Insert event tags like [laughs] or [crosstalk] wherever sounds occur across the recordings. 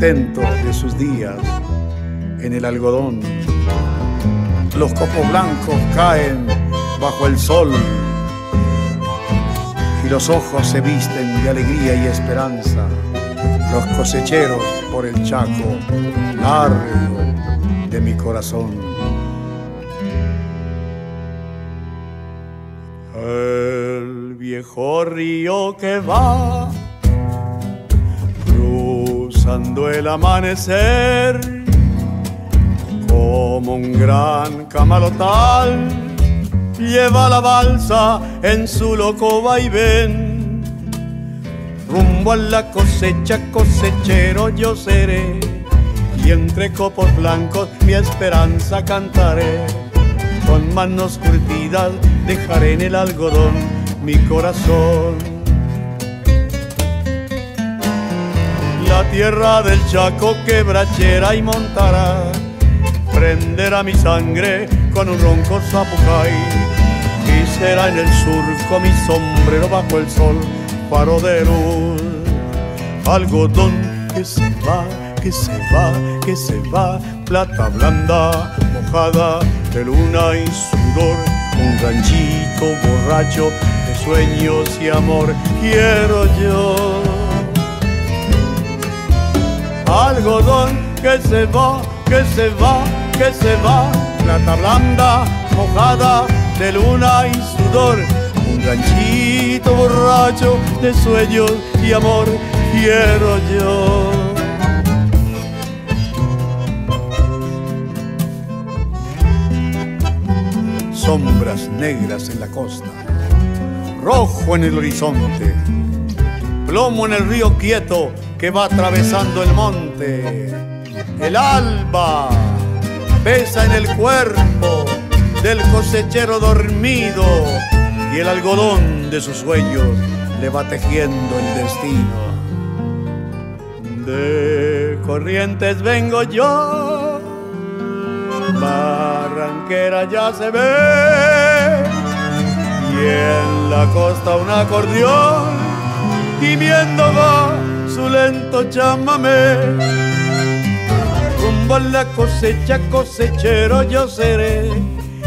de sus días en el algodón. Los copos blancos caen bajo el sol y los ojos se visten de alegría y esperanza. Los cosecheros por el chaco largo de mi corazón. El viejo río que va cruzando el amanecer como un gran camalotal lleva la balsa en su loco vaivén. Rumbo a la cosecha, cosechero yo seré, y entre copos blancos mi esperanza cantaré. Con manos curtidas dejaré en el algodón mi corazón. La tierra del Chaco quebrachera y montará, prenderá mi sangre con un ronco zapucay. Y será en el surco mi sombrero bajo el sol, faro de luz. Algodón que se va, que se va, que se va, plata blanda, mojada de luna y sudor. Un ranchito borracho de sueños y amor quiero yo. Algodón que se va, que se va, que se va, plata blanda, mojada de luna y sudor. Un ranchito borracho de sueños y amor quiero yo. Sombras negras en la costa, rojo en el horizonte, plomo en el río quieto que va atravesando el monte. El alba pesa en el cuerpo del cosechero dormido y el algodón de sus sueños le va tejiendo el destino. De corrientes vengo yo, barranquera ya se ve, y en la costa un acordeón, gimiendo va su lento chamamé. Rumbo a la cosecha, cosechero yo seré,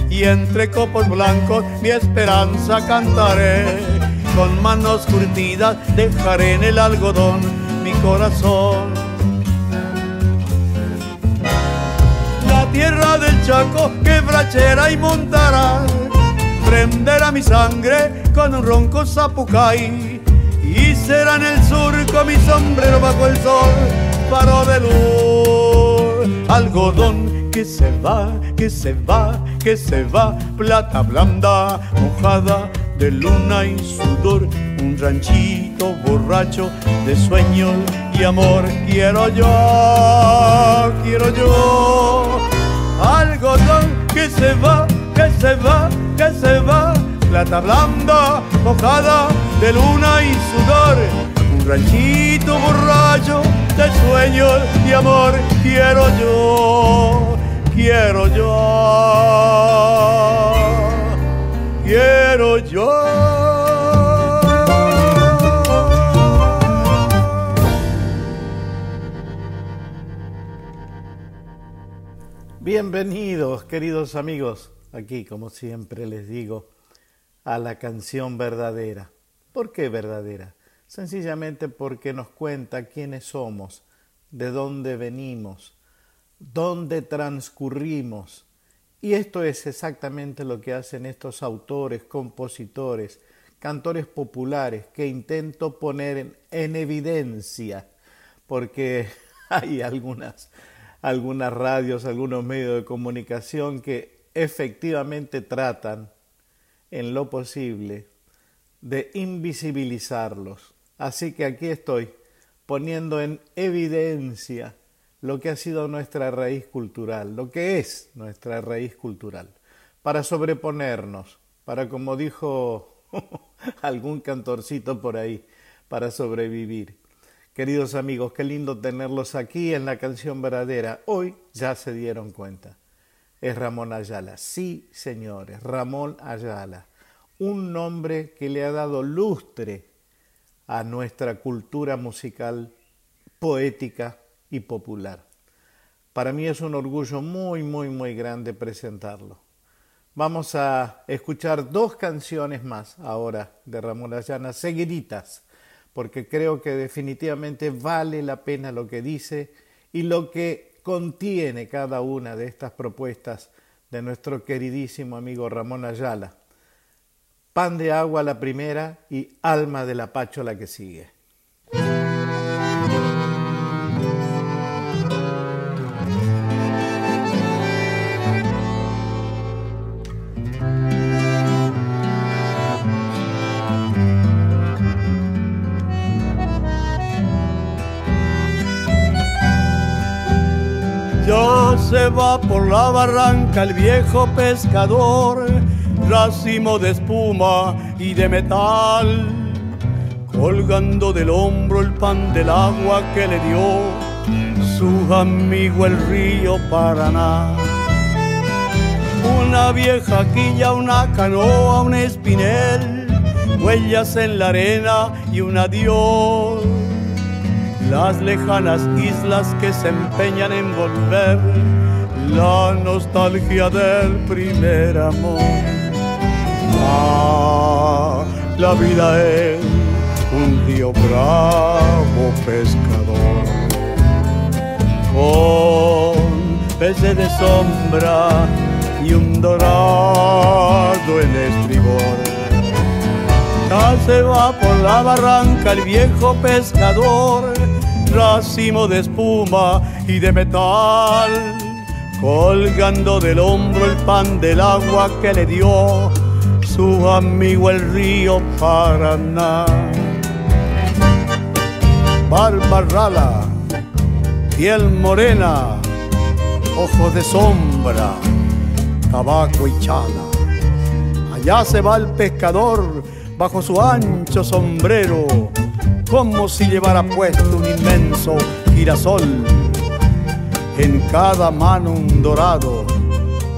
y entre copos blancos mi esperanza cantaré. Con manos curtidas dejaré en el algodón mi corazón. La tierra del Chaco quebrachera y montará, prenderá mi sangre con un ronco zapucay. Mi sombrero bajo el sol, faro de luz, algodón que se va, que se va, que se va, plata blanda, mojada de luna y sudor, un ranchito borracho de sueños y amor. Quiero yo, quiero yo, algodón que se va, que se va, que se va, plata blanda, mojada de luna y sudor, ranchito borracho de sueños y amor. Quiero yo, quiero yo quiero yo. Bienvenidos, queridos amigos, aquí como siempre les digo, a la canción verdadera. ¿Por qué verdadera? Sencillamente porque nos cuenta quiénes somos, de dónde venimos, dónde transcurrimos, y esto es exactamente lo que hacen estos autores, compositores, cantores populares que intento poner en, en evidencia, porque [laughs] hay algunas, algunas radios, algunos medios de comunicación que efectivamente tratan en lo posible de invisibilizarlos. Así que aquí estoy poniendo en evidencia lo que ha sido nuestra raíz cultural, lo que es nuestra raíz cultural, para sobreponernos, para, como dijo [laughs] algún cantorcito por ahí, para sobrevivir. Queridos amigos, qué lindo tenerlos aquí en la canción verdadera. Hoy ya se dieron cuenta. es Ramón Ayala. Sí, señores, Ramón Ayala. Un nombre que le ha dado lustre a nuestra cultura musical, poética y popular. Para mí es un orgullo muy, muy, muy grande presentarlo. Vamos a escuchar dos canciones más ahora de Ramón Ayala, seguiditas, porque creo que definitivamente vale la pena lo que dice y lo que contiene cada una de estas propuestas de nuestro queridísimo amigo Ramón Ayala. Pan de agua la primera y alma de la pacho la que sigue. se va por la barranca el viejo pescador, racimo de espuma y de metal, colgando del hombro el pan del agua que le dio su amigo el río Paraná. Una vieja quilla, una canoa, un espinel, huellas en la arena y un adiós las lejanas islas que se empeñan en volver, la nostalgia del primer amor. Ah, la vida es un río bravo pescador, con peces de sombra y un dorado en estribor. Ya se va por la barranca el viejo pescador racimo de espuma y de metal, colgando del hombro el pan del agua que le dio su amigo el río Paraná. Barba rala, piel morena, ojos de sombra, tabaco y chala. Allá se va el pescador bajo su ancho sombrero como si llevara puesto un inmenso girasol. En cada mano un dorado,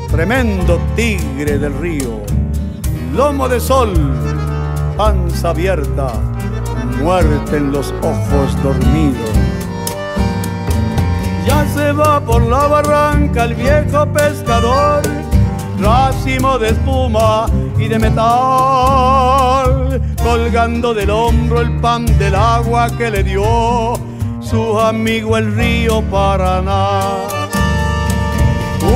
tremendo tigre del río, lomo de sol, panza abierta, muerte en los ojos dormidos. Ya se va por la barranca el viejo pescador, racimo de espuma y de metal, colgando del hombro el pan del agua que le dio su amigo el río Paraná.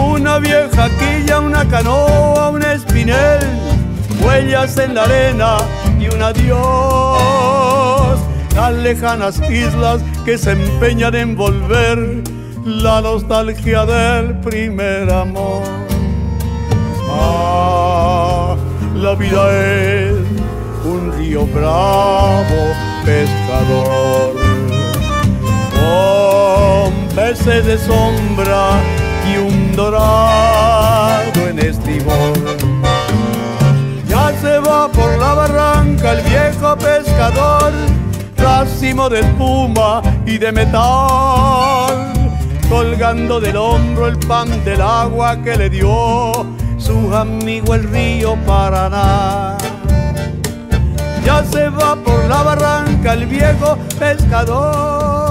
Una vieja quilla, una canoa, un espinel, huellas en la arena y un adiós. Las lejanas islas que se empeñan en volver la nostalgia del primer amor. Ah, la vida es un río bravo pescador, con peces de sombra y un dorado por la barranca el viejo pescador, racimo de espuma y de metal, colgando del hombro el pan del agua que le dio su amigo el río Paraná. Ya se va por la barranca el viejo pescador.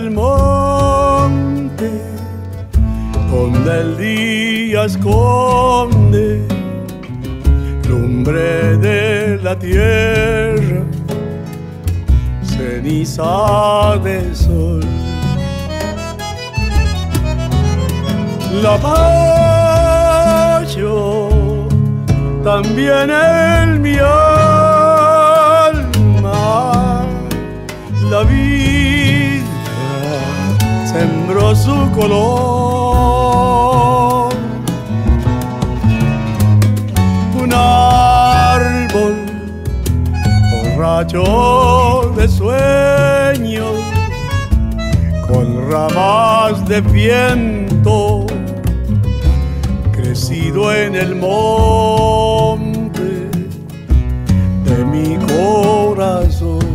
En el monte, donde el día esconde lumbre de la tierra, ceniza de sol. La payo también en mi su color. Un árbol borracho de sueños con ramas de viento crecido en el monte de mi corazón.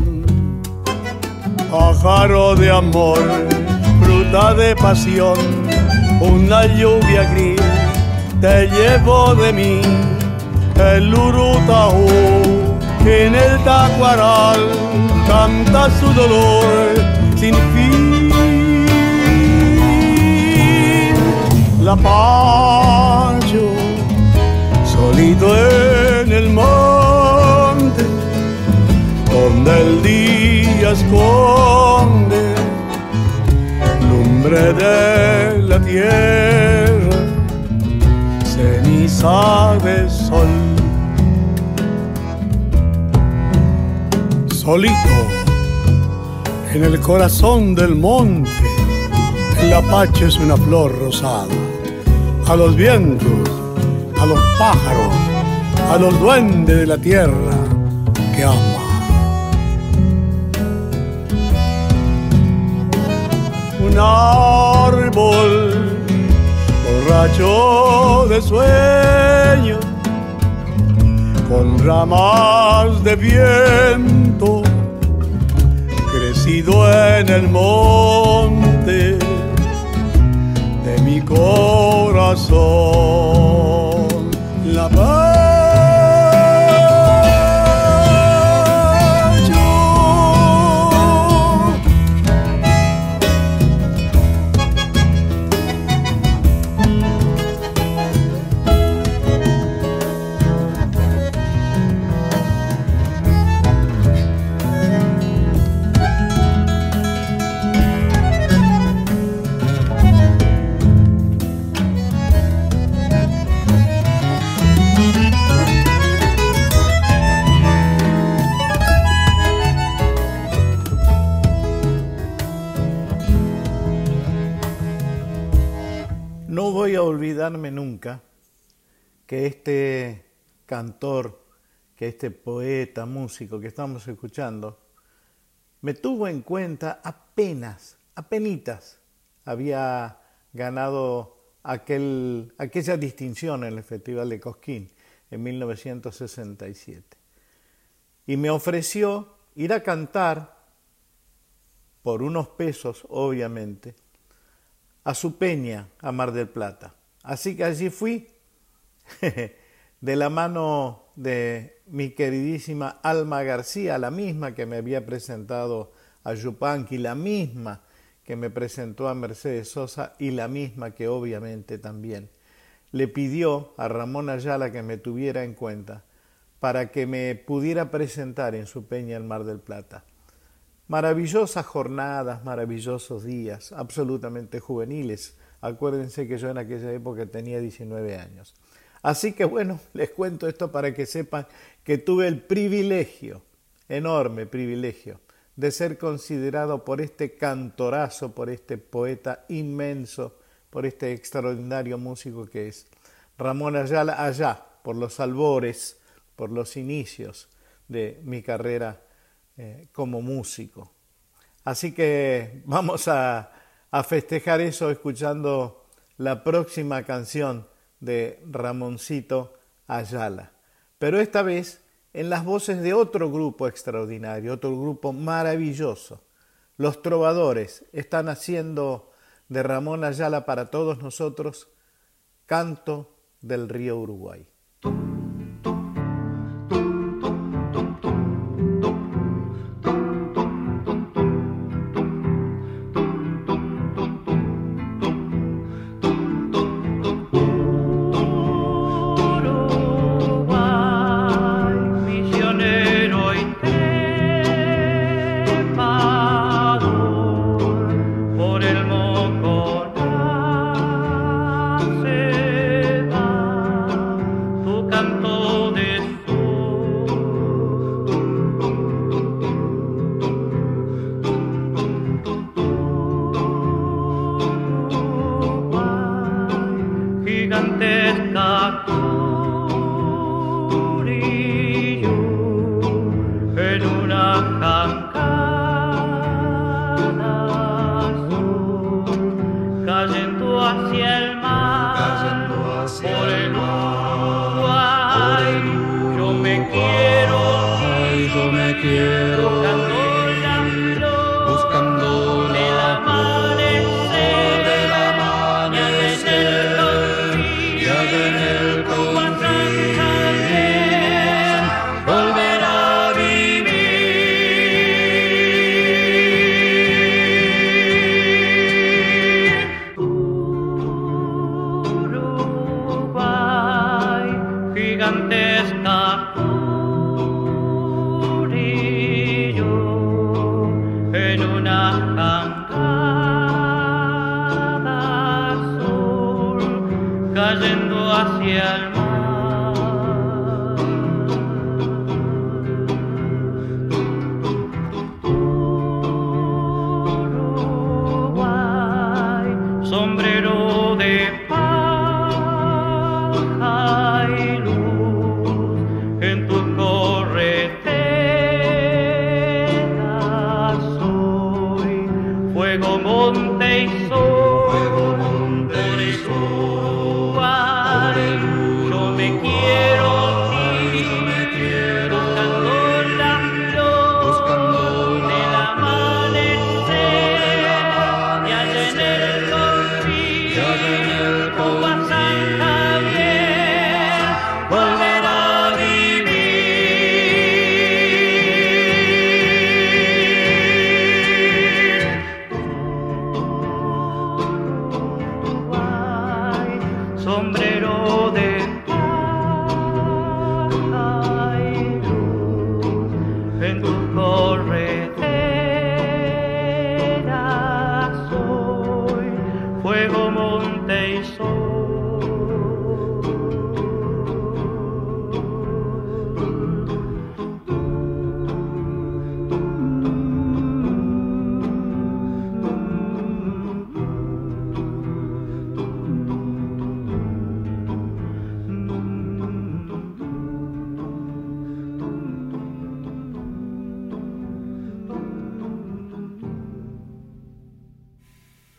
Pájaro de amor, de pasión, una lluvia gris te llevo de mí, el urutaú en el tacuaral canta su dolor sin fin. La payo solito en el monte donde el día esconde lumbre de la tierra, ceniza de sol. Solito en el corazón del monte, el apache es una flor rosada. A los vientos, a los pájaros, a los duendes de la tierra que ama. Un árbol borracho de sueño, con ramas de viento, crecido en el monte de mi corazón. Que este cantor, que este poeta, músico que estamos escuchando, me tuvo en cuenta apenas, apenitas, había ganado aquel, aquella distinción en el Festival de Cosquín en 1967. Y me ofreció ir a cantar, por unos pesos obviamente, a su peña, a Mar del Plata. Así que allí fui [laughs] de la mano de mi queridísima Alma García, la misma que me había presentado a Yupanqui, la misma que me presentó a Mercedes Sosa y la misma que obviamente también le pidió a Ramón Ayala que me tuviera en cuenta para que me pudiera presentar en su peña en Mar del Plata. Maravillosas jornadas, maravillosos días, absolutamente juveniles. Acuérdense que yo en aquella época tenía 19 años. Así que bueno, les cuento esto para que sepan que tuve el privilegio, enorme privilegio, de ser considerado por este cantorazo, por este poeta inmenso, por este extraordinario músico que es Ramón Ayala, allá, por los albores, por los inicios de mi carrera eh, como músico. Así que vamos a, a festejar eso escuchando la próxima canción de Ramoncito Ayala. Pero esta vez en las voces de otro grupo extraordinario, otro grupo maravilloso. Los trovadores están haciendo de Ramón Ayala para todos nosotros canto del río Uruguay.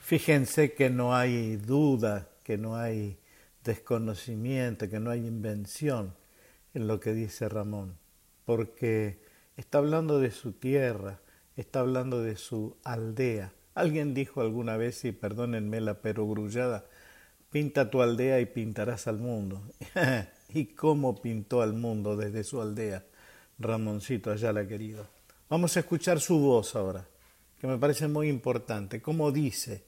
Fíjense que no hay duda, que no hay desconocimiento, que no hay invención en lo que dice Ramón, porque está hablando de su tierra, está hablando de su aldea. Alguien dijo alguna vez, y perdónenme la perogrullada, pinta tu aldea y pintarás al mundo. [laughs] ¿Y cómo pintó al mundo desde su aldea? Ramoncito Ayala querido. Vamos a escuchar su voz ahora, que me parece muy importante. ¿Cómo dice?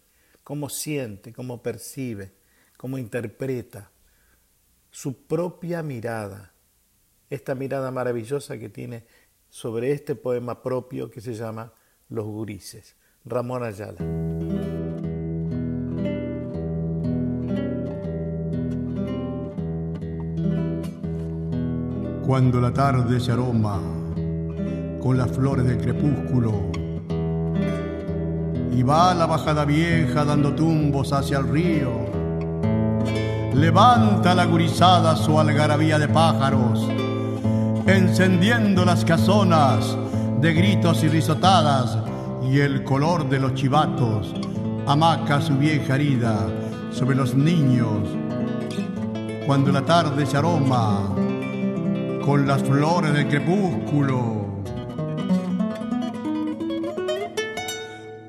Cómo siente, cómo percibe, cómo interpreta su propia mirada, esta mirada maravillosa que tiene sobre este poema propio que se llama Los Gurises, Ramón Ayala. Cuando la tarde se aroma con las flores del crepúsculo, y va la bajada vieja dando tumbos hacia el río. Levanta la gurizada su algarabía de pájaros, encendiendo las casonas de gritos y risotadas y el color de los chivatos amaca su vieja herida sobre los niños. Cuando la tarde se aroma con las flores del crepúsculo,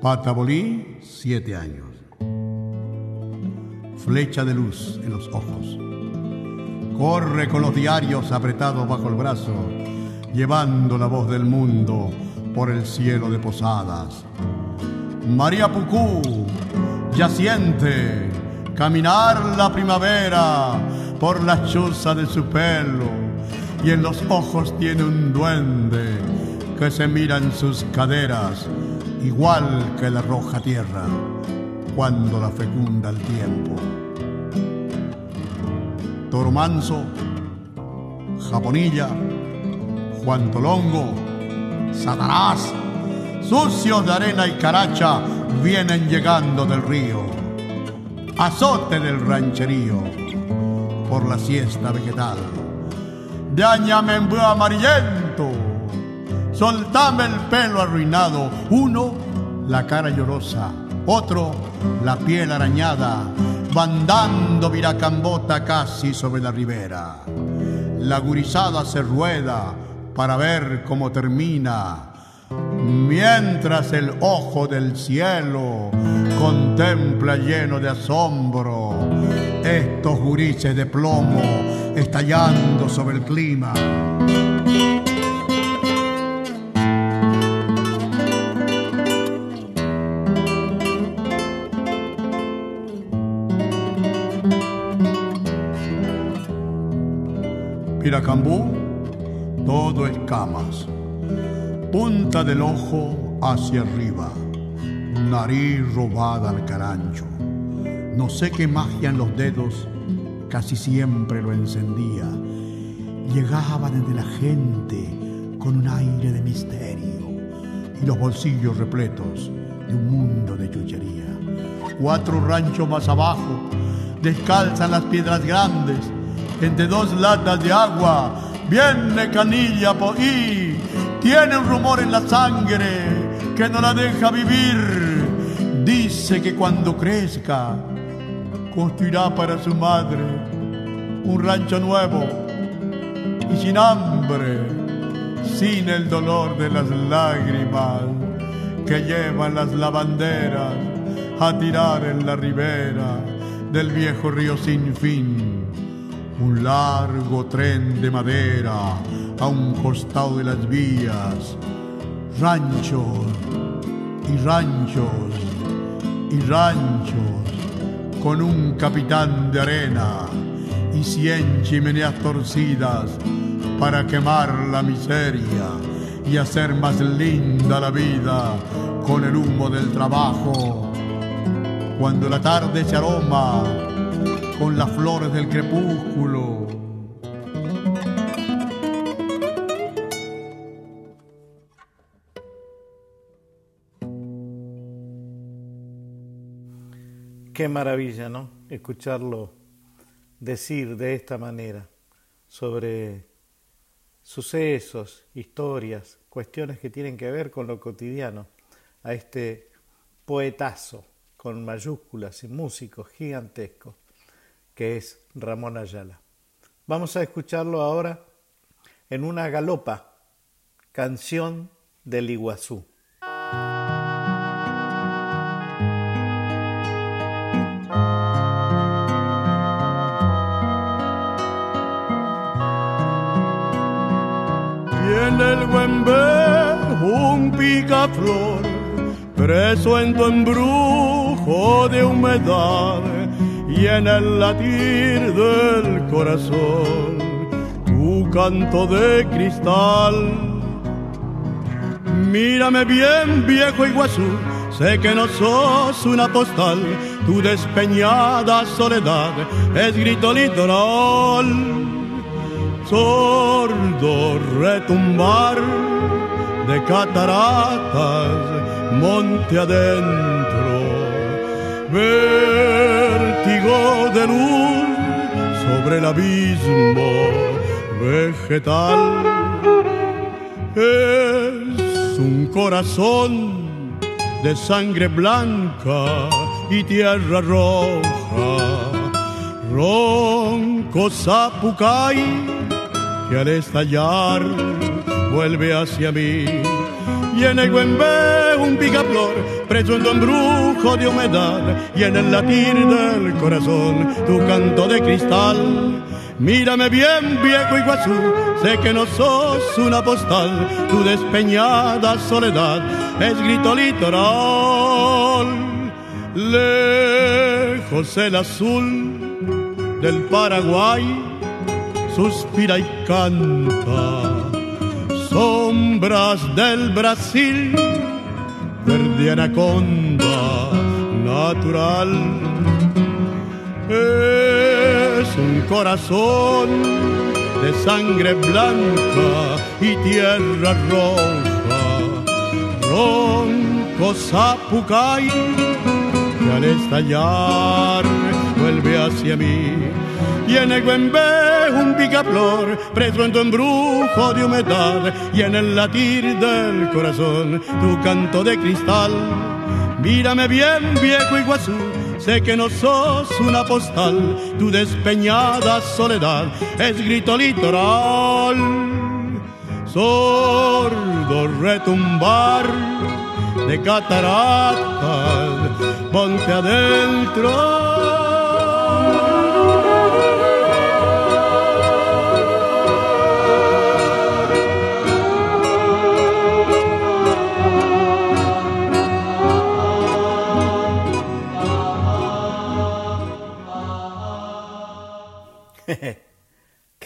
Patabolí, siete años. Flecha de luz en los ojos. Corre con los diarios apretados bajo el brazo, llevando la voz del mundo por el cielo de posadas. María Pucú ya siente caminar la primavera por la chuza de su pelo y en los ojos tiene un duende que se mira en sus caderas igual que la roja tierra cuando la fecunda el tiempo. Toro Manso, Japonilla, Juan Tolongo, Satanás, sucios de arena y caracha, vienen llegando del río. Azote del rancherío por la siesta vegetal. Dañame en amarillento soltame el pelo arruinado. Uno, la cara llorosa. Otro, la piel arañada, bandando viracambota casi sobre la ribera. La gurizada se rueda para ver cómo termina, mientras el ojo del cielo contempla lleno de asombro estos gurises de plomo estallando sobre el clima. Piracambú, todo escamas. Punta del ojo hacia arriba. Nariz robada al carancho. No sé qué magia en los dedos, casi siempre lo encendía. Llegaba desde la gente con un aire de misterio y los bolsillos repletos de un mundo de chuchería. Cuatro ranchos más abajo descalzan las piedras grandes entre dos latas de agua. Viene canilla y tiene un rumor en la sangre que no la deja vivir. Dice que cuando crezca construirá para su madre un rancho nuevo y sin hambre, sin el dolor de las lágrimas que llevan las lavanderas a tirar en la ribera del viejo río sin fin un largo tren de madera a un costado de las vías, ranchos y ranchos y ranchos con un capitán de arena y cien chimeneas torcidas para quemar la miseria y hacer más linda la vida con el humo del trabajo. Cuando la tarde se aroma con las flores del crepúsculo. Qué maravilla, ¿no? Escucharlo decir de esta manera sobre sucesos, historias, cuestiones que tienen que ver con lo cotidiano, a este poetazo con mayúsculas y músicos gigantescos que es Ramón Ayala. Vamos a escucharlo ahora en una galopa, canción del Iguazú. Tiene el Güembe un picaflor, preso en tu embrujo de humedad en el latir del corazón tu canto de cristal. Mírame bien, viejo Iguazú, sé que no sos una postal, tu despeñada soledad es grito litoral. Sordo retumbar de cataratas, monte adentro. De luz sobre el abismo vegetal. Es un corazón de sangre blanca y tierra roja. Ronco zapucay que al estallar vuelve hacia mí. Y en el Güembe un picaflor, preso en tu embrujo de humedad. Y en el latir del corazón tu canto de cristal. Mírame bien, viejo Iguazú, sé que no sos una postal, tu despeñada soledad es grito litoral. Lejos el azul del Paraguay suspira y canta. Sombras del Brasil, verde anaconda natural. Es un corazón de sangre blanca y tierra roja. Ronco zapucay que al estallar vuelve hacia mí. Y en el Un picaflor, preso en tu embrujo de humedad. Y en el latir del corazón tu canto de cristal. Mírame bien, viejo Iguazú, sé que no sos una postal, tu despeñada soledad es grito litoral. sordo retumbar de cataratas, ponte adentro.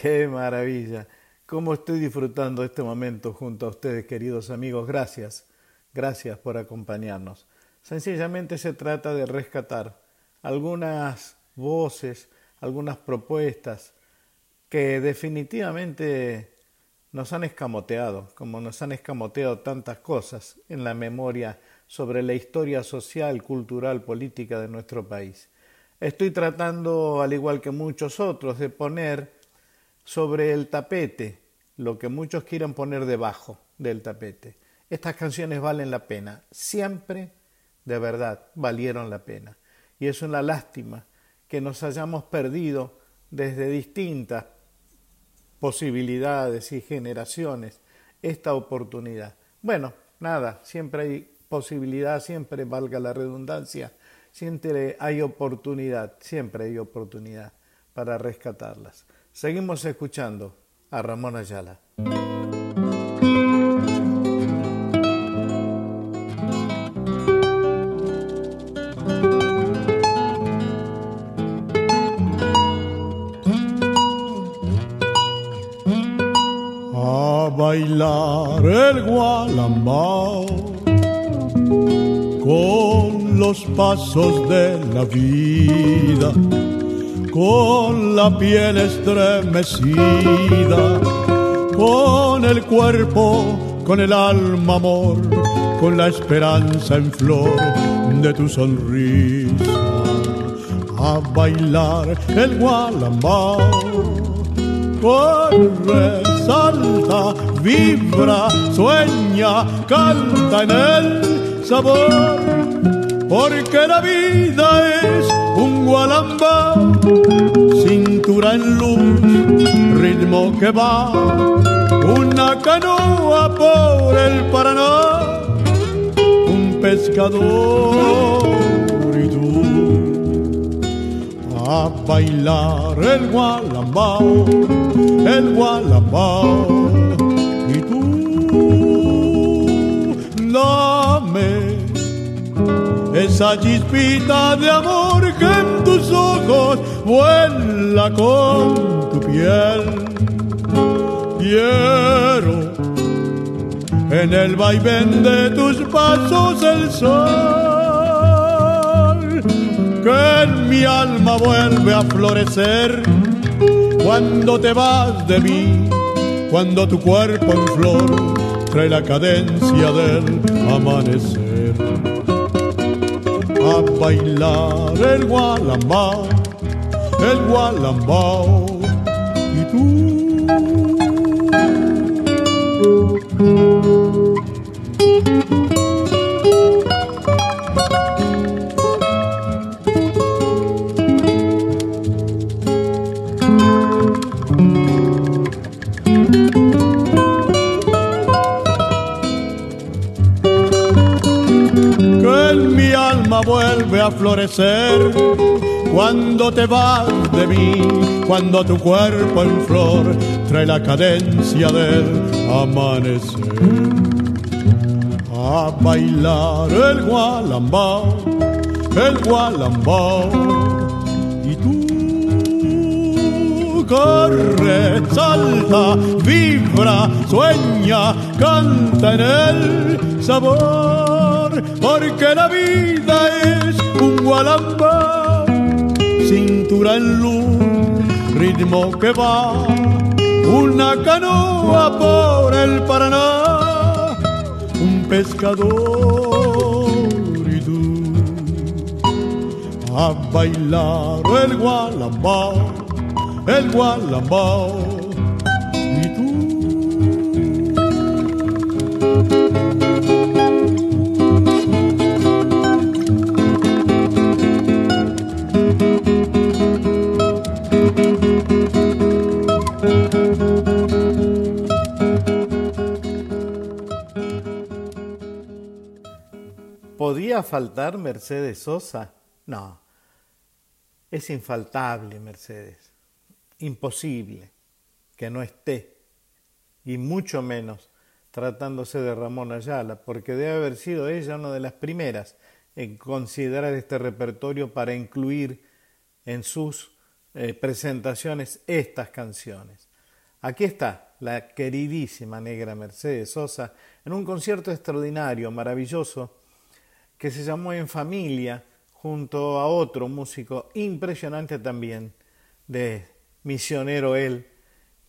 Qué maravilla. Cómo estoy disfrutando este momento junto a ustedes, queridos amigos. Gracias. Gracias por acompañarnos. Sencillamente se trata de rescatar algunas voces, algunas propuestas que definitivamente nos han escamoteado, como nos han escamoteado tantas cosas en la memoria sobre la historia social, cultural, política de nuestro país. Estoy tratando, al igual que muchos otros, de poner sobre el tapete lo que muchos quieran poner debajo del tapete. Estas canciones valen la pena, siempre de verdad valieron la pena. Y es una lástima que nos hayamos perdido desde distintas posibilidades y generaciones esta oportunidad. Bueno, nada, siempre hay posibilidad, siempre valga la redundancia, siempre hay oportunidad, siempre hay oportunidad para rescatarlas. Seguimos escuchando a Ramón Ayala. A bailar el gualambao con los pasos de la vida con la piel estremecida, con el cuerpo, con el alma amor, con la esperanza en flor de tu sonrisa, a bailar el gualambao. Corre, salta, vibra, sueña, canta en el sabor, porque la vida es un gualambao, cintura en luz, ritmo que va, una canoa por el Paraná, un pescador y tú, a bailar el gualambao, el gualambao, esa chispita de amor que en tus ojos vuela con tu piel. Quiero en el vaivén de tus pasos el sol, que en mi alma vuelve a florecer cuando te vas de mí, cuando tu cuerpo en flor trae la cadencia del amanecer a bailar el gualambao, el gualambao y tú. A florecer cuando te vas de mí, cuando tu cuerpo en flor trae la cadencia del amanecer. A bailar el gualambao, el gualambao, y tú corre, salta, vibra, sueña, canta en el sabor, porque la vida es un gualambao, cintura en luz, ritmo que va, una canoa por el Paraná, un pescador y tú, a bailar el gualambao, el gualambao y tú. Faltar Mercedes Sosa? No, es infaltable Mercedes, imposible que no esté, y mucho menos tratándose de Ramón Ayala, porque debe haber sido ella una de las primeras en considerar este repertorio para incluir en sus eh, presentaciones estas canciones. Aquí está la queridísima negra Mercedes Sosa en un concierto extraordinario, maravilloso, que se llamó En Familia, junto a otro músico impresionante también, de misionero él,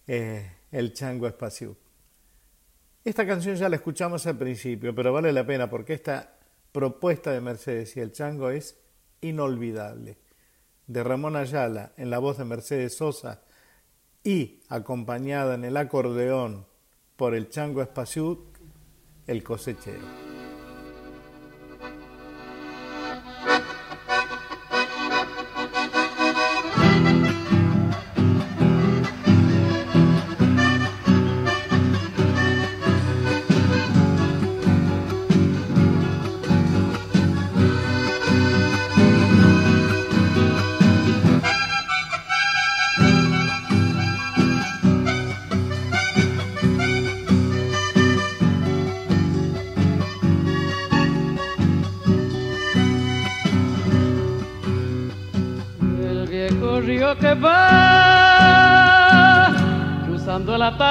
eh, el Chango Espacio. Esta canción ya la escuchamos al principio, pero vale la pena porque esta propuesta de Mercedes y el Chango es inolvidable. De Ramón Ayala en la voz de Mercedes Sosa y acompañada en el acordeón por el Chango Espaciut, el cosechero.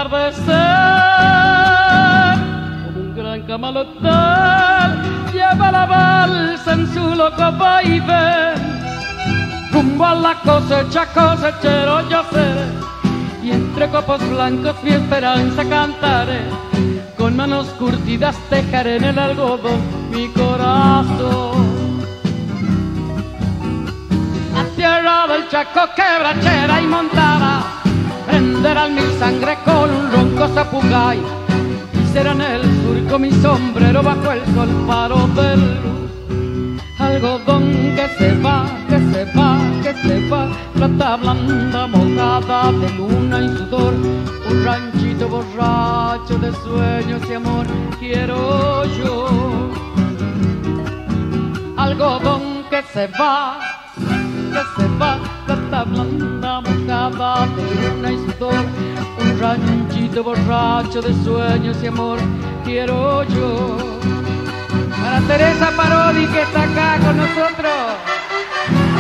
Atardecer como un gran camalotal lleva la balsa en su loco baile rumbo a la cosecha cosechero yo seré y entre copos blancos mi esperanza cantaré. Con manos curtidas dejaré en el algodón mi corazón. Tierra del Chaco quebrachera y montada, prenderán mi sangre con un ronco zapugay, y será en el surco mi sombrero bajo el sol paro del luz. Algodón que se va, que se va, que se va, plata blanda mojada de luna y sudor, un ranchito borracho de sueños y amor, quiero yo. Algodón que se va, que se va, plata blanda mojada de luna y un ranchito borracho de sueños y amor, quiero yo. Para Teresa Parodi que está acá con nosotros.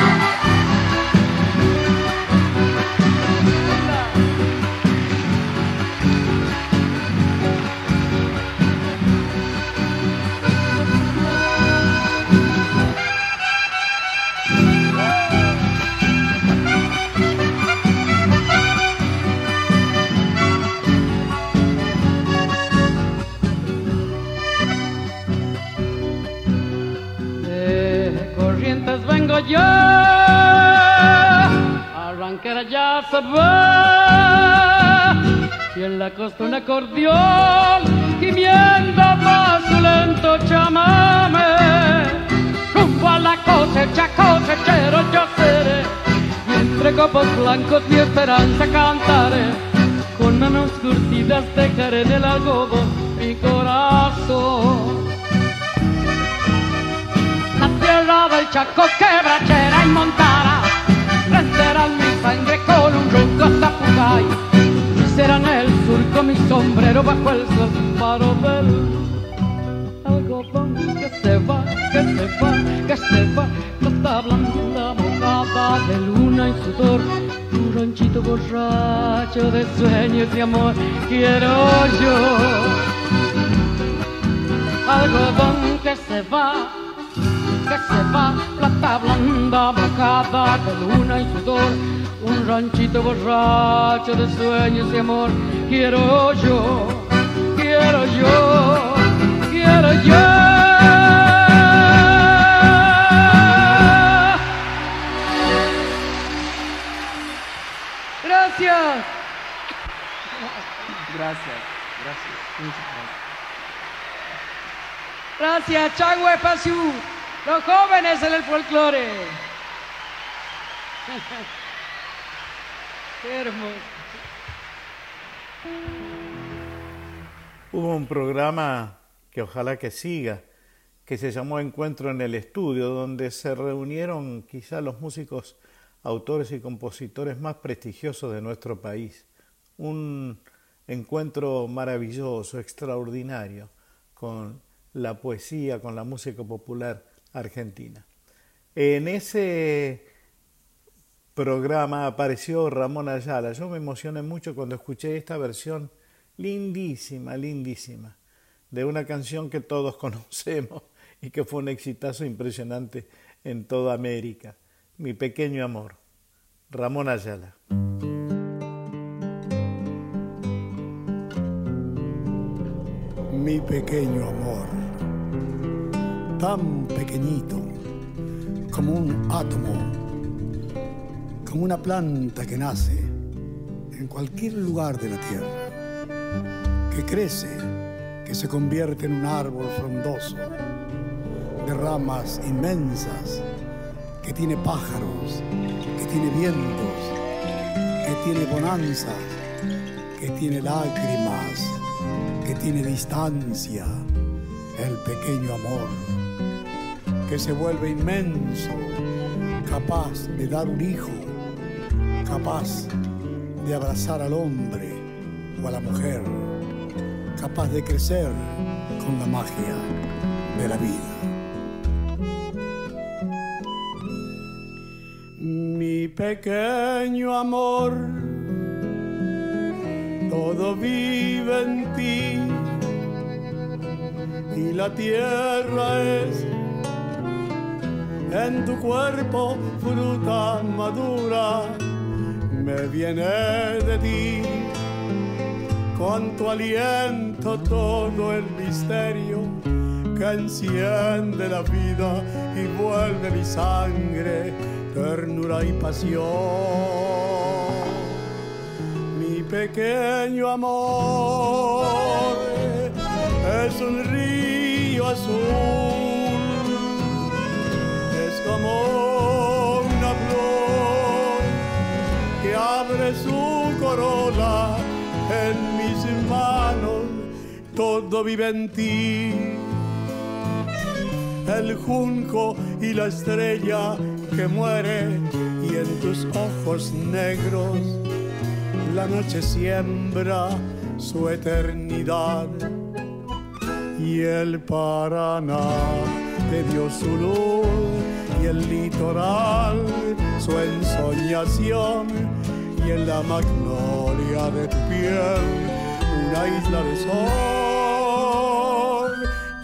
Yo, arrancar ya se va, y en la costa un acordeón, gimiendo más lento chamame, rumbo a la cosecha, cosechero yo seré, y entre copos blancos mi esperanza cantaré, con manos curtidas dejaré en el mi corazón tierra del Chaco quebrachera y montara prenderán mi sangre con un ronco zapugay y será en el surco mi sombrero bajo el sol paro del algodón que se va, que se va, que se va plata blanda mojada de luna y sudor un ranchito borracho de sueños y amor quiero yo. Algodón que se va que se va, plata blanda, bocada de luna y sudor, un ranchito borracho de sueños y amor. Quiero yo, quiero yo, quiero yo. Gracias. Gracias, gracias, gracias. Gracias, Espacio. Los jóvenes en el folclore. [laughs] Qué hermoso. Hubo un programa que ojalá que siga, que se llamó Encuentro en el Estudio, donde se reunieron quizá los músicos, autores y compositores más prestigiosos de nuestro país. Un encuentro maravilloso, extraordinario, con la poesía, con la música popular argentina. En ese programa apareció Ramón Ayala. Yo me emocioné mucho cuando escuché esta versión lindísima, lindísima, de una canción que todos [laughs] conocemos y que fue un exitazo impresionante en toda América. Mi pequeño amor, Ramón Ayala. Mi pequeño amor, tan pequeñito como un átomo como una planta que nace en cualquier lugar de la tierra, que crece, que se convierte en un árbol frondoso, de ramas inmensas, que tiene pájaros, que tiene vientos, que tiene bonanzas, que tiene lágrimas, que tiene distancia, el pequeño amor, que se vuelve inmenso, capaz de dar un hijo capaz de abrazar al hombre o a la mujer, capaz de crecer con la magia de la vida. Mi pequeño amor, todo vive en ti y la tierra es en tu cuerpo fruta madura. Me viene de ti, con tu aliento todo el misterio que enciende la vida y vuelve mi sangre ternura y pasión. Mi pequeño amor es un río azul, como una flor abre su corola en mis manos, todo vive en ti. El junco y la estrella que muere y en tus ojos negros la noche siembra su eternidad. Y el Paraná te dio su luz el litoral su ensoñación y en la magnolia de tu piel una isla de sol.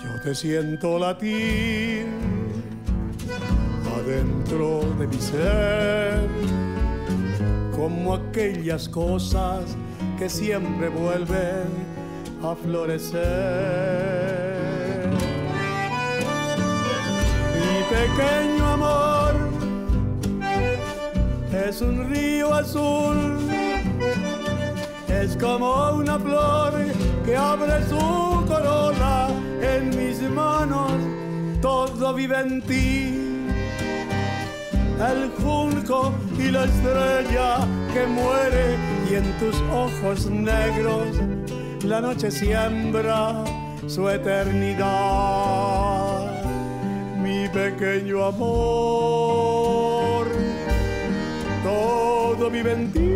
Yo te siento latir adentro de mi ser como aquellas cosas que siempre vuelven a florecer. Pequeño amor es un río azul, es como una flor que abre su corona en mis manos, todo vive en ti. El junco y la estrella que muere y en tus ojos negros la noche siembra su eternidad. Pequeño amor todo vive en ti.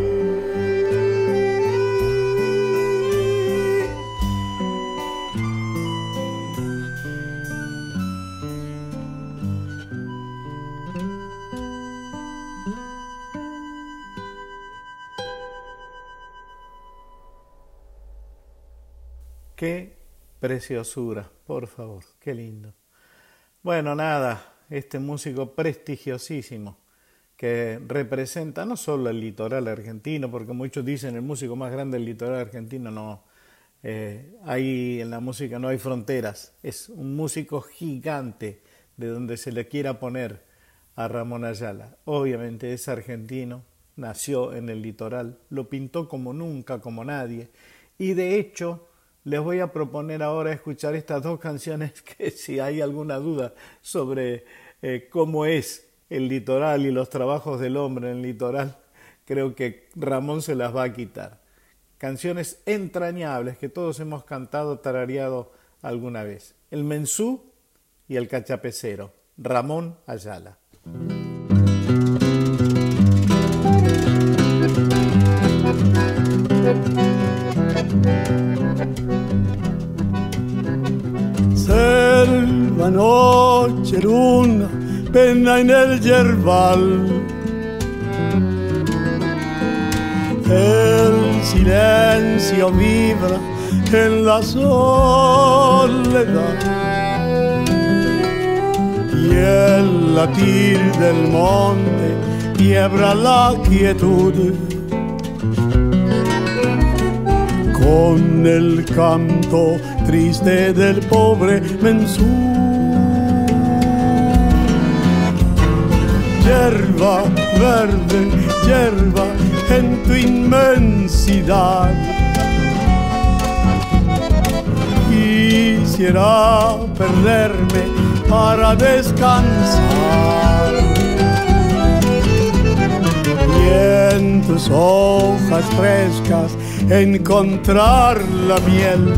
Qué preciosura, por favor, qué lindo. Bueno, nada, este músico prestigiosísimo que representa no solo el litoral argentino, porque muchos dicen el músico más grande del litoral argentino, no, eh, ahí en la música no hay fronteras, es un músico gigante de donde se le quiera poner a Ramón Ayala. Obviamente es argentino, nació en el litoral, lo pintó como nunca, como nadie, y de hecho les voy a proponer ahora escuchar estas dos canciones [laughs] que si hay alguna duda sobre eh, cómo es el litoral y los trabajos del hombre en el litoral, creo que Ramón se las va a quitar. Canciones entrañables que todos hemos cantado, tarareado alguna vez. El mensú y el cachapecero, Ramón Ayala. [laughs] Selva, noche, luna, pena en el yerbal. El silencio vibra en la soledad y el latir del monte quiebra la quietud con el canto triste del pobre mensú. Yerba verde, yerba en tu inmensidad. Quisiera perderme para descansar. Y en tus hojas frescas encontrar la miel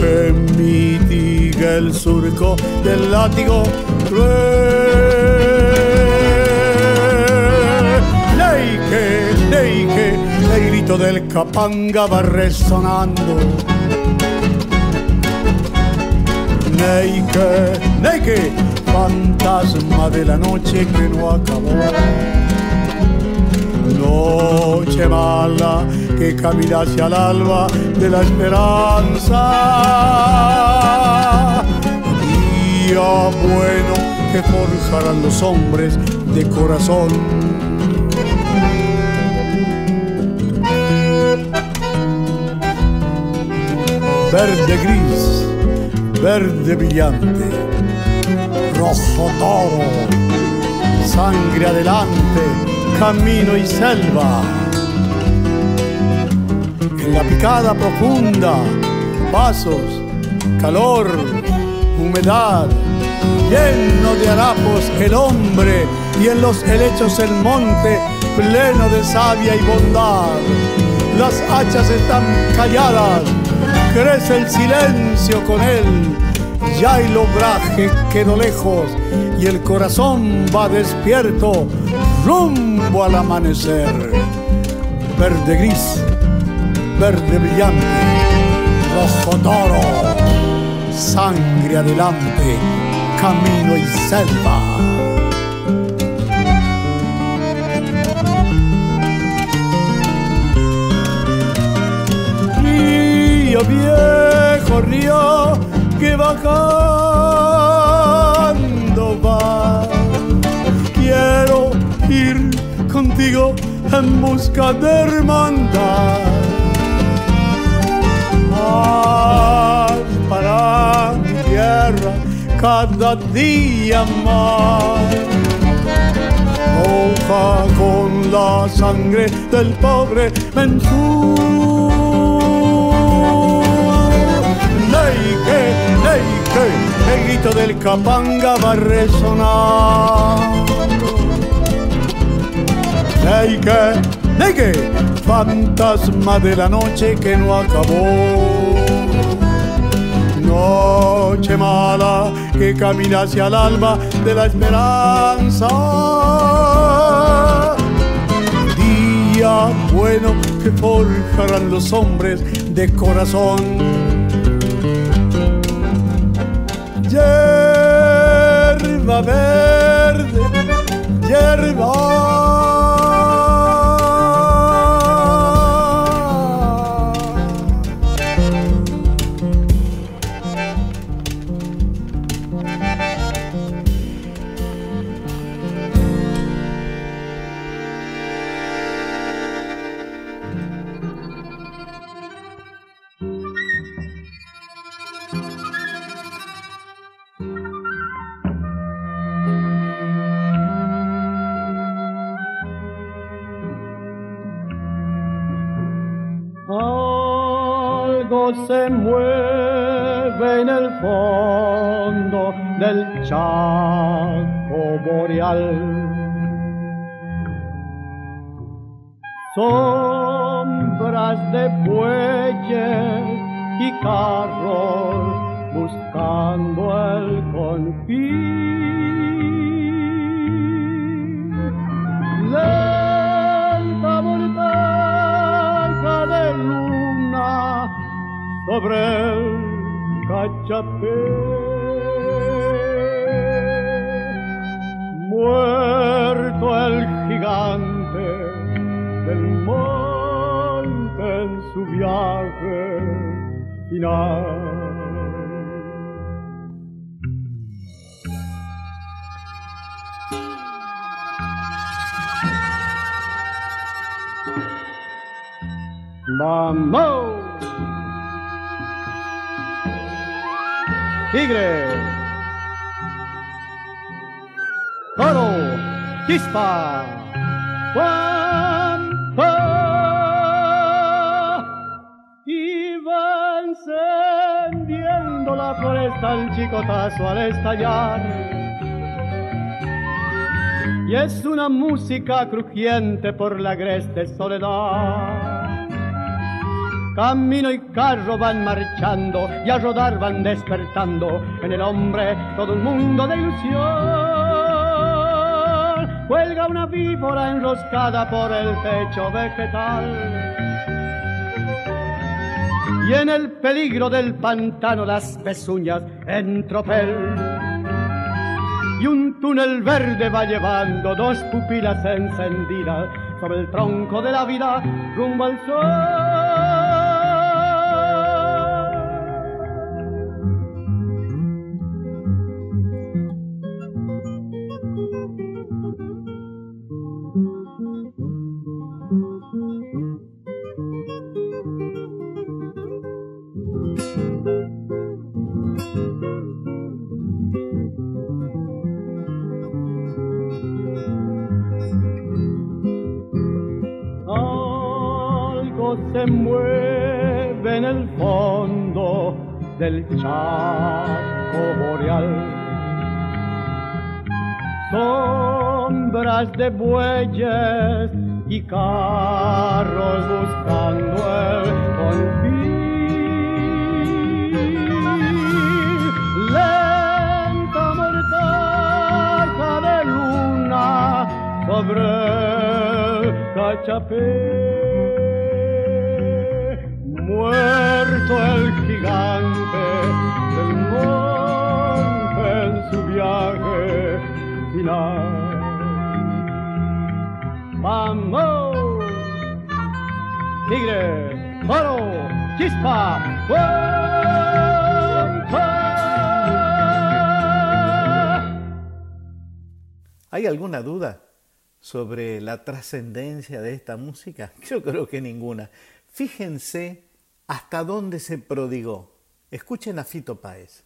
que mitiga el surco del látigo cruel. Neike, neike, el grito del capanga va resonando. Neike, neike, fantasma de la noche que no acabó. Noche mala que camina hacia el alba de la esperanza. Bueno que forjarán los hombres de corazón. Verde gris, verde brillante, rojo toro, sangre adelante, camino y selva. En la picada profunda, pasos, calor, humedad, lleno de harapos el hombre y en los helechos el monte pleno de savia y bondad. Las hachas están calladas, crece el silencio con él. Ya el obraje quedó lejos y el corazón va despierto rumbo al amanecer. Verde gris, verde brillante, rojo toro, sangre adelante, camino y selva. Viejo, río que bajando va. Quiero ir contigo en busca de hermandad. Haz mi tierra cada día más. Hoja con la sangre del pobre mensú. Neike, neike, el grito del capanga va resonando. Neike, neike, fantasma de la noche que no acabó. Noche mala que camina hacia el alba de la esperanza. Día bueno que forjarán los hombres de corazón. Yerba verde, yerba. Algo se mueve en el fondo del Chaco boreal. Sombras de bueyes y carros buscando el confín. Lenta mortaja de luna sobre el cachapé. Muerto el gigante del monte en su viaje final. ¡Vamos! Tigre. Toro. Chispa. Guampa. Y va encendiendo la floresta el chicotazo al estallar. Y es una música crujiente por la agreste soledad. Camino y carro van marchando y a rodar van despertando en el hombre todo un mundo de ilusión. Cuelga una víbora enroscada por el techo vegetal. Y en el peligro del pantano las pezuñas en tropel. Y un túnel verde va llevando dos pupilas encendidas sobre el tronco de la vida rumbo al sol. Del charco boreal. Sombras de bueyes y carros buscando el confín. Lenta mortaja de luna sobre el cachapé. ¿Hay alguna duda sobre la trascendencia de esta música? [laughs] Yo creo que ninguna. Fíjense hasta dónde se prodigó. Escuchen a Fito Páez.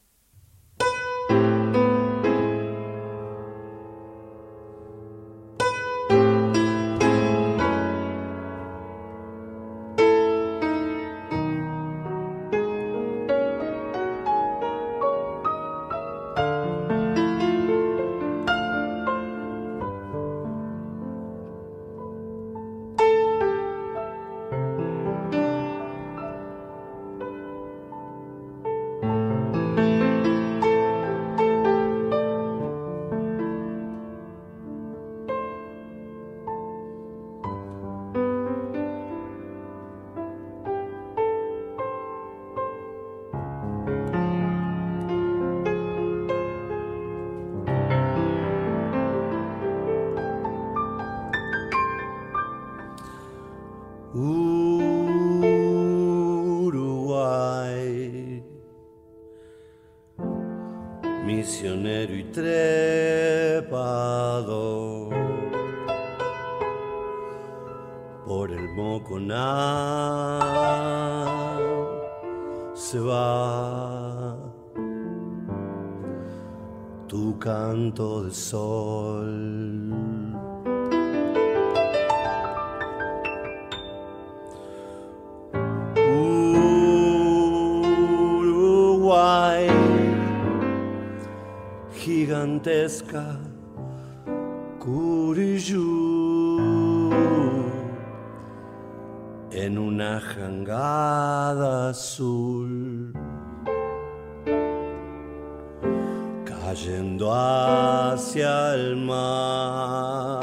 Cayendo hacia el mar.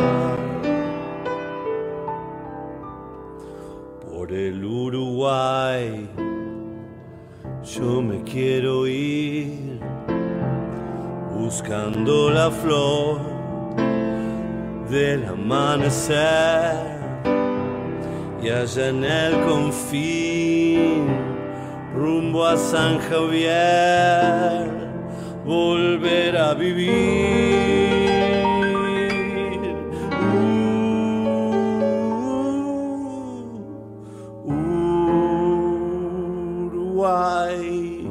Por el Uruguay yo me quiero ir buscando la flor del amanecer y allá en el confín rumbo a San Javier volver a vivir. Uruguay,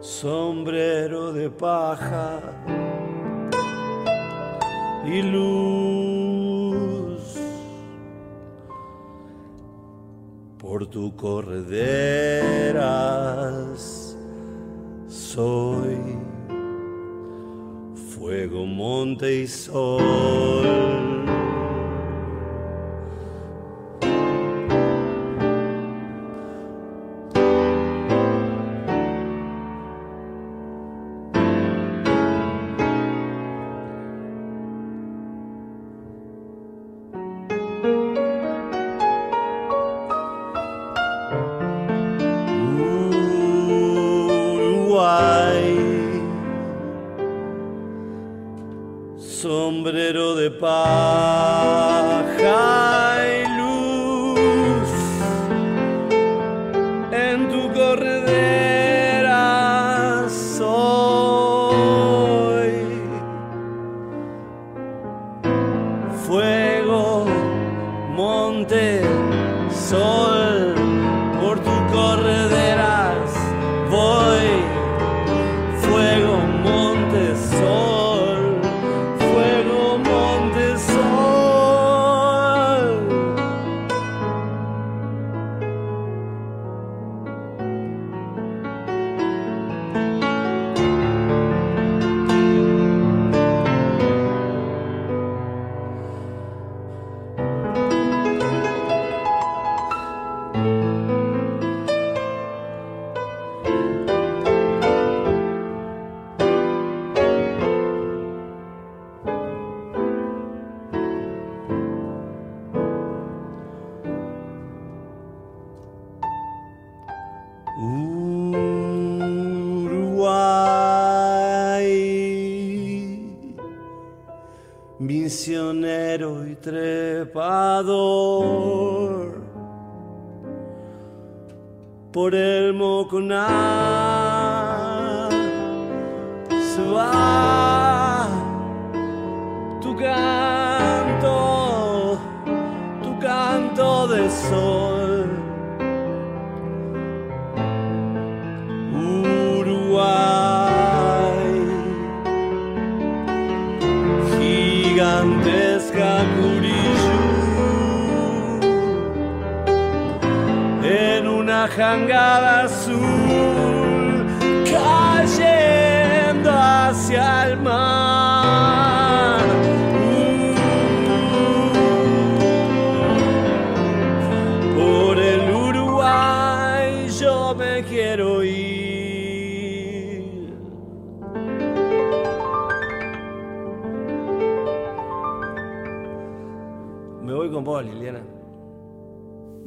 sombrero de paja y luz por tu correderas soy fuego, monte y sol.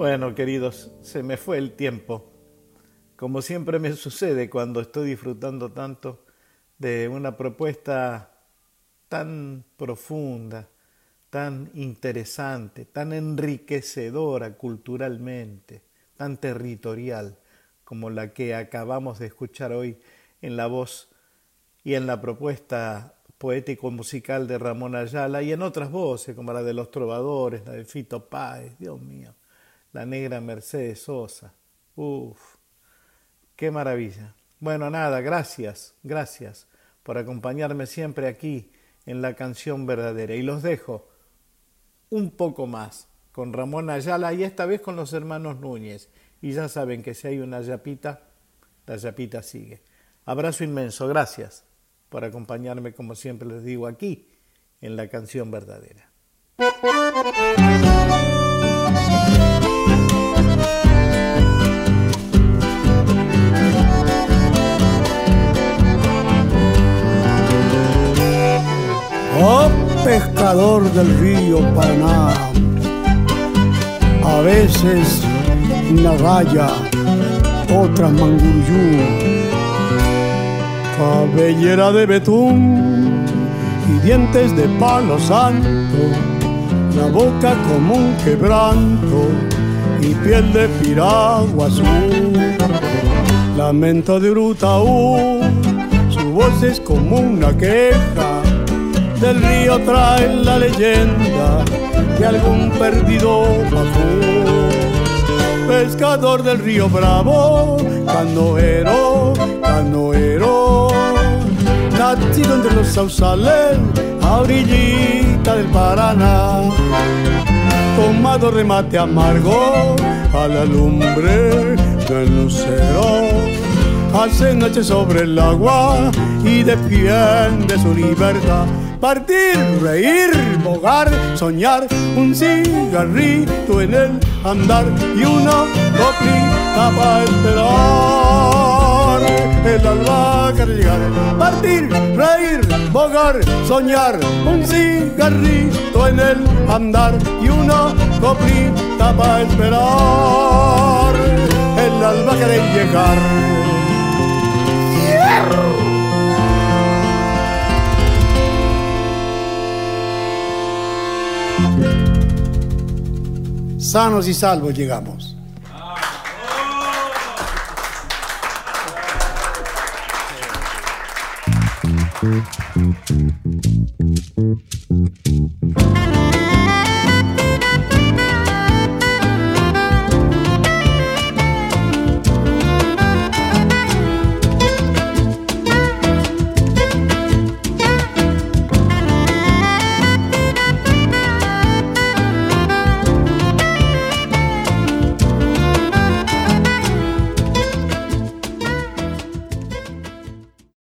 Bueno, queridos, se me fue el tiempo. Como siempre me sucede cuando estoy disfrutando tanto de una propuesta tan profunda, tan interesante, tan enriquecedora culturalmente, tan territorial como la que acabamos de escuchar hoy en la voz y en la propuesta poético-musical de Ramón Ayala y en otras voces como la de los trovadores, la de Fito Páez, Dios mío, la negra Mercedes Sosa. Uf, qué maravilla. Bueno, nada, gracias, gracias por acompañarme siempre aquí en la canción verdadera. Y los dejo un poco más con Ramón Ayala y esta vez con los hermanos Núñez. Y ya saben que si hay una yapita, la yapita sigue. Abrazo inmenso, gracias por acompañarme como siempre les digo aquí en la canción verdadera. Pescador del río Paraná. A veces una raya, otra manguruyú, cabellera de betún y dientes de palo santo, la boca como un quebranto y piel de piragua azul. Lamento de Urutaú, su voz es como una queja, del río trae la leyenda de algún perdido bajú. Pescador del río Bravo, canoero, canoero, nacido entre los sausales, a orillita del Paraná tomado remate amargo a la lumbre del lucero. Hace noche sobre el agua y defiende su libertad. Partir, reír, bogar, soñar, un cigarrito en el andar y una coplita para esperar el albahaca de llegar. Partir, reír, bogar, soñar, un cigarrito en el andar y una coplita para esperar el albahaca de llegar. sanos y salvos llegamos.